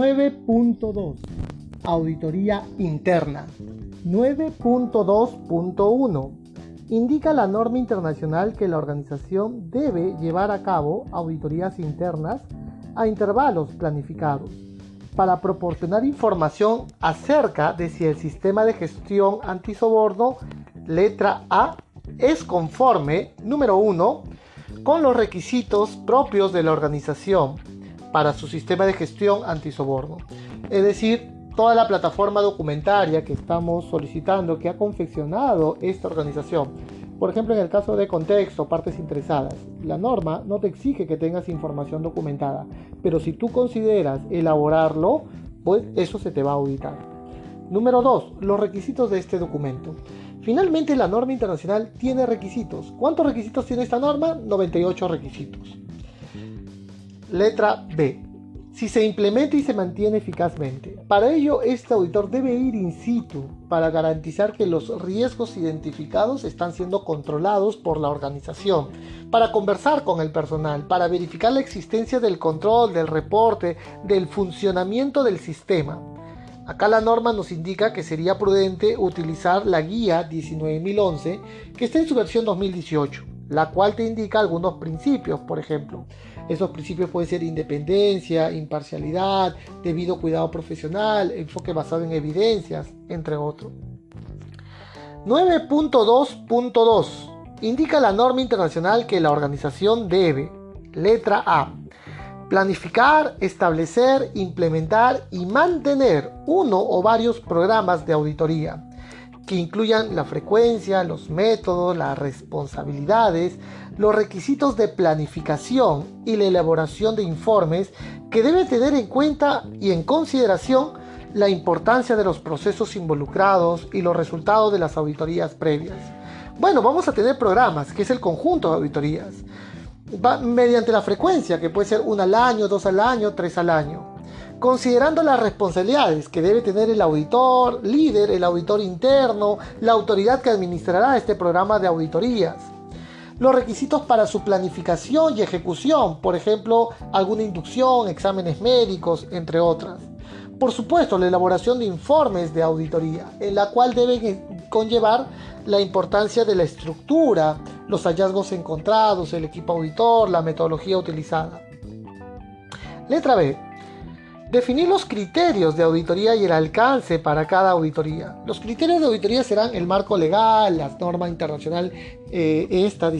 9.2 Auditoría interna 9.2.1 indica la norma internacional que la organización debe llevar a cabo auditorías internas a intervalos planificados para proporcionar información acerca de si el sistema de gestión antisoborno letra A es conforme, número 1, con los requisitos propios de la organización para su sistema de gestión antisoborno. Es decir, toda la plataforma documentaria que estamos solicitando, que ha confeccionado esta organización. Por ejemplo, en el caso de contexto, partes interesadas, la norma no te exige que tengas información documentada, pero si tú consideras elaborarlo, pues eso se te va a auditar. Número 2. Los requisitos de este documento. Finalmente, la norma internacional tiene requisitos. ¿Cuántos requisitos tiene esta norma? 98 requisitos. Letra B. Si se implementa y se mantiene eficazmente. Para ello, este auditor debe ir in situ para garantizar que los riesgos identificados están siendo controlados por la organización, para conversar con el personal, para verificar la existencia del control, del reporte, del funcionamiento del sistema Acá la norma nos indica que sería prudente utilizar la guía 19011 que está en su versión 2018, la cual te indica algunos principios, por ejemplo. Esos principios pueden ser independencia, imparcialidad, debido cuidado profesional, enfoque basado en evidencias, entre otros. 9.2.2 indica la norma internacional que la organización debe, letra A, planificar, establecer, implementar y mantener uno o varios programas de auditoría que incluyan la frecuencia, los métodos, las responsabilidades, los requisitos de planificación y la elaboración de informes que debe tener en cuenta y en consideración la importancia de los procesos involucrados y los resultados de las auditorías previas. Bueno, vamos a tener programas, que es el conjunto de auditorías mediante la frecuencia, que puede ser una al año, dos al año, tres al año. Considerando las responsabilidades que debe tener el auditor líder, el auditor interno, la autoridad que administrará este programa de auditorías. Los requisitos para su planificación y ejecución, por ejemplo, alguna inducción, exámenes médicos, entre otras. Por supuesto, la elaboración de informes de auditoría, en la cual deben conllevar la importancia de la estructura, los hallazgos encontrados, el equipo auditor, la metodología utilizada. Letra B. Definir los criterios de auditoría y el alcance para cada auditoría. Los criterios de auditoría serán el marco legal, la norma internacional, eh, esta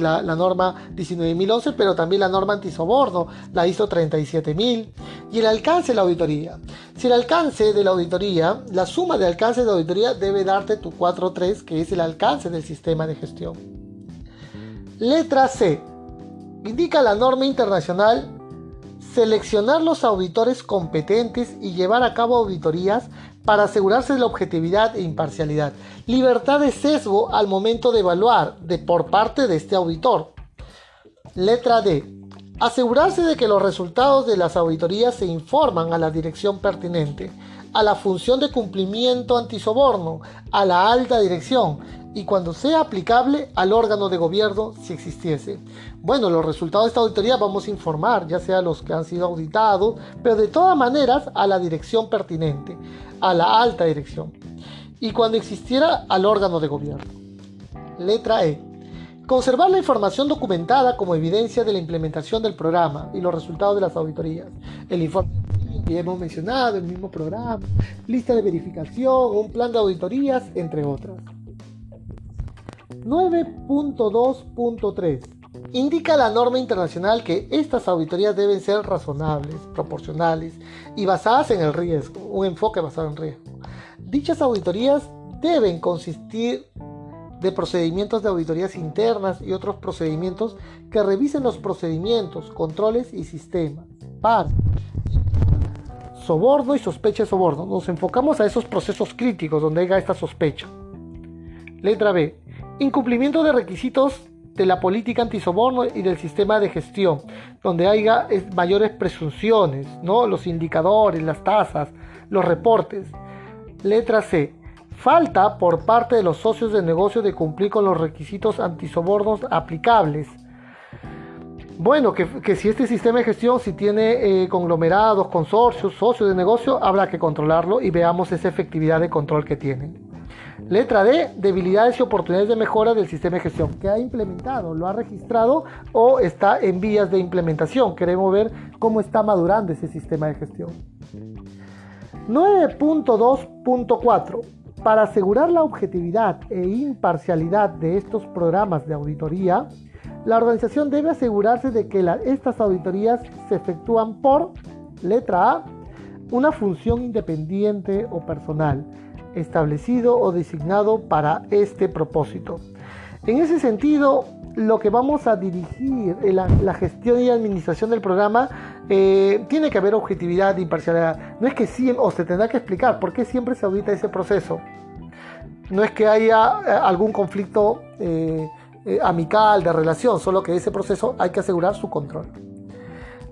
la, la, norma 19011, pero también la norma antisoborno, la ISO 37000, y el alcance de la auditoría. Si el alcance de la auditoría, la suma de alcance de auditoría debe darte tu 4.3, que es el alcance del sistema de gestión. Letra C. Indica la norma internacional seleccionar los auditores competentes y llevar a cabo auditorías para asegurarse de la objetividad e imparcialidad. Libertad de sesgo al momento de evaluar de por parte de este auditor. Letra D. Asegurarse de que los resultados de las auditorías se informan a la dirección pertinente, a la función de cumplimiento antisoborno, a la alta dirección y cuando sea aplicable al órgano de gobierno si existiese. Bueno, los resultados de esta auditoría vamos a informar, ya sea los que han sido auditados, pero de todas maneras a la dirección pertinente, a la alta dirección. Y cuando existiera al órgano de gobierno. Letra E. Conservar la información documentada como evidencia de la implementación del programa y los resultados de las auditorías. El informe que hemos mencionado, el mismo programa, lista de verificación, un plan de auditorías, entre otras. 9.2.3 Indica la norma internacional que estas auditorías deben ser razonables, proporcionales y basadas en el riesgo, un enfoque basado en riesgo. Dichas auditorías deben consistir de procedimientos de auditorías internas y otros procedimientos que revisen los procedimientos, controles y sistemas. Par. Soborno y sospecha de soborno. Nos enfocamos a esos procesos críticos donde haya esta sospecha. Letra B. Incumplimiento de requisitos de la política antisoborno y del sistema de gestión, donde haya mayores presunciones, ¿no? los indicadores, las tasas, los reportes. Letra C. Falta por parte de los socios de negocio de cumplir con los requisitos antisobornos aplicables. Bueno, que, si este sistema de gestión, si tiene eh, conglomerados, consorcios, socios de negocio, habrá que controlarlo y veamos esa efectividad de control que tienen. Letra D, debilidades y oportunidades de mejora del sistema de gestión que ha implementado, lo ha registrado o está en vías de implementación. Queremos ver cómo está madurando ese sistema de gestión. 9.2.4 para asegurar la objetividad e imparcialidad de estos programas de auditoría, la organización debe asegurarse de que estas auditorías se efectúan por, letra A, una función independiente o personal, establecido o designado para este propósito. En ese sentido, lo que vamos a dirigir en la, gestión y administración del programa eh, tiene que haber objetividad e imparcialidad. No es que siempre, o se tendrá que explicar por qué siempre se audita ese proceso. No es que haya eh, algún conflicto eh, amical de relación, solo que ese proceso hay que asegurar su control.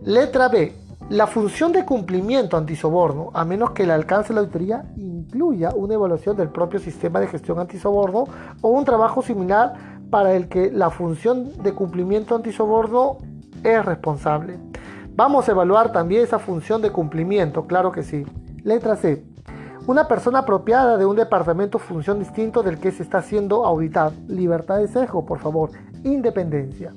Letra B. La función de cumplimiento antisoborno, a menos que el alcance de la auditoría incluya una evaluación del propio sistema de gestión antisoborno o un trabajo similar para el que la función de cumplimiento antisoborno es responsable. Vamos a evaluar también esa función de cumplimiento, claro que sí. Letra C. Una persona apropiada de un departamento función distinto del que se está haciendo auditado. Libertad de sesgo, por favor. Independencia.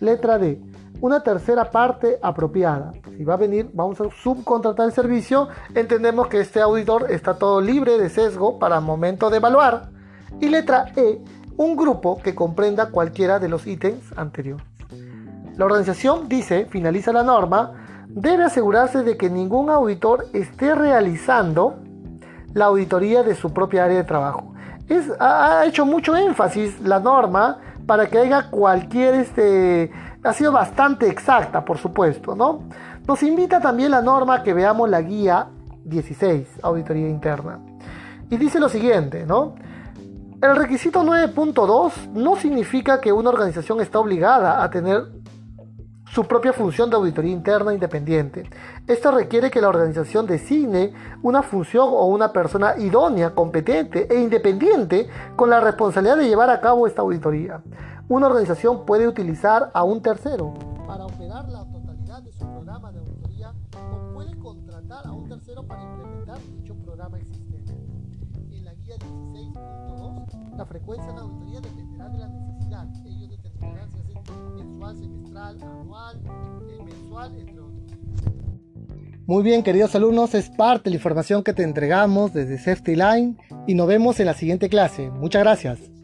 Letra D. Una tercera parte apropiada. Si va a venir, vamos a subcontratar el servicio. Entendemos que este auditor está todo libre de sesgo para momento de evaluar. Y letra E un grupo que comprenda cualquiera de los ítems anteriores. La organización dice, finaliza la norma, debe asegurarse de que ningún auditor esté realizando la auditoría de su propia área de trabajo. Es, ha, hecho mucho énfasis la norma para que haya cualquier, este, ha sido bastante exacta, por supuesto, ¿no? Nos invita también la norma a que veamos la guía 16, auditoría interna. Y dice lo siguiente, ¿no? El requisito 9.2 no significa que una organización está obligada a tener su propia función de auditoría interna independiente. Esto requiere que la organización designe una función o una persona idónea, competente e independiente con la responsabilidad de llevar a cabo esta auditoría. Una organización puede utilizar a un tercero para operar la totalidad de su programa de auditoría o puede contratar a un tercero para implementar dicho programa existente. En la guía 16.2, la frecuencia de auditoría dependerá de la necesidad. Ellos determinarán si mensual, semestral, anual, eh, mensual, entre otros. Muy bien, queridos alumnos, es parte de la información que te entregamos desde Safety Line y nos vemos en la siguiente clase. Muchas gracias.